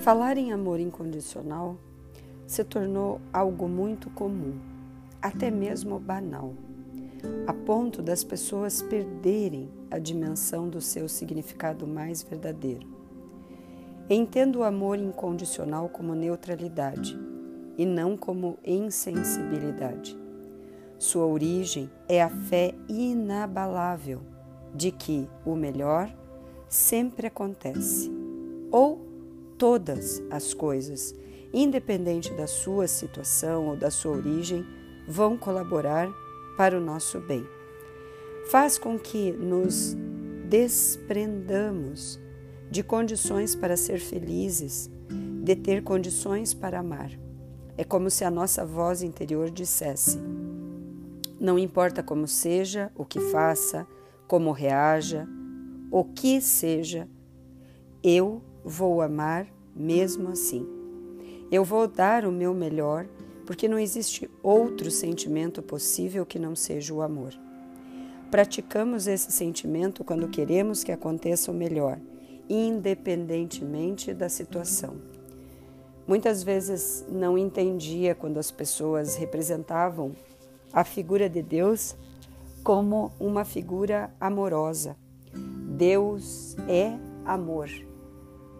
Falar em amor incondicional se tornou algo muito comum, até mesmo banal, a ponto das pessoas perderem a dimensão do seu significado mais verdadeiro. Entendo o amor incondicional como neutralidade e não como insensibilidade. Sua origem é a fé inabalável de que o melhor sempre acontece ou todas as coisas, independente da sua situação ou da sua origem, vão colaborar para o nosso bem. Faz com que nos desprendamos de condições para ser felizes, de ter condições para amar. É como se a nossa voz interior dissesse: Não importa como seja, o que faça, como reaja, o que seja, eu vou amar mesmo assim. Eu vou dar o meu melhor, porque não existe outro sentimento possível que não seja o amor. Praticamos esse sentimento quando queremos que aconteça o melhor, independentemente da situação. Muitas vezes não entendia quando as pessoas representavam a figura de Deus como uma figura amorosa. Deus é amor.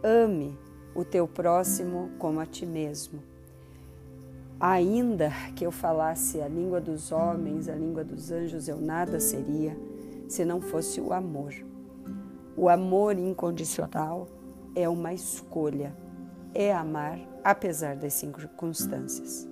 Ame o teu próximo como a ti mesmo. Ainda que eu falasse a língua dos homens, a língua dos anjos, eu nada seria se não fosse o amor. O amor incondicional é uma escolha, é amar apesar das circunstâncias.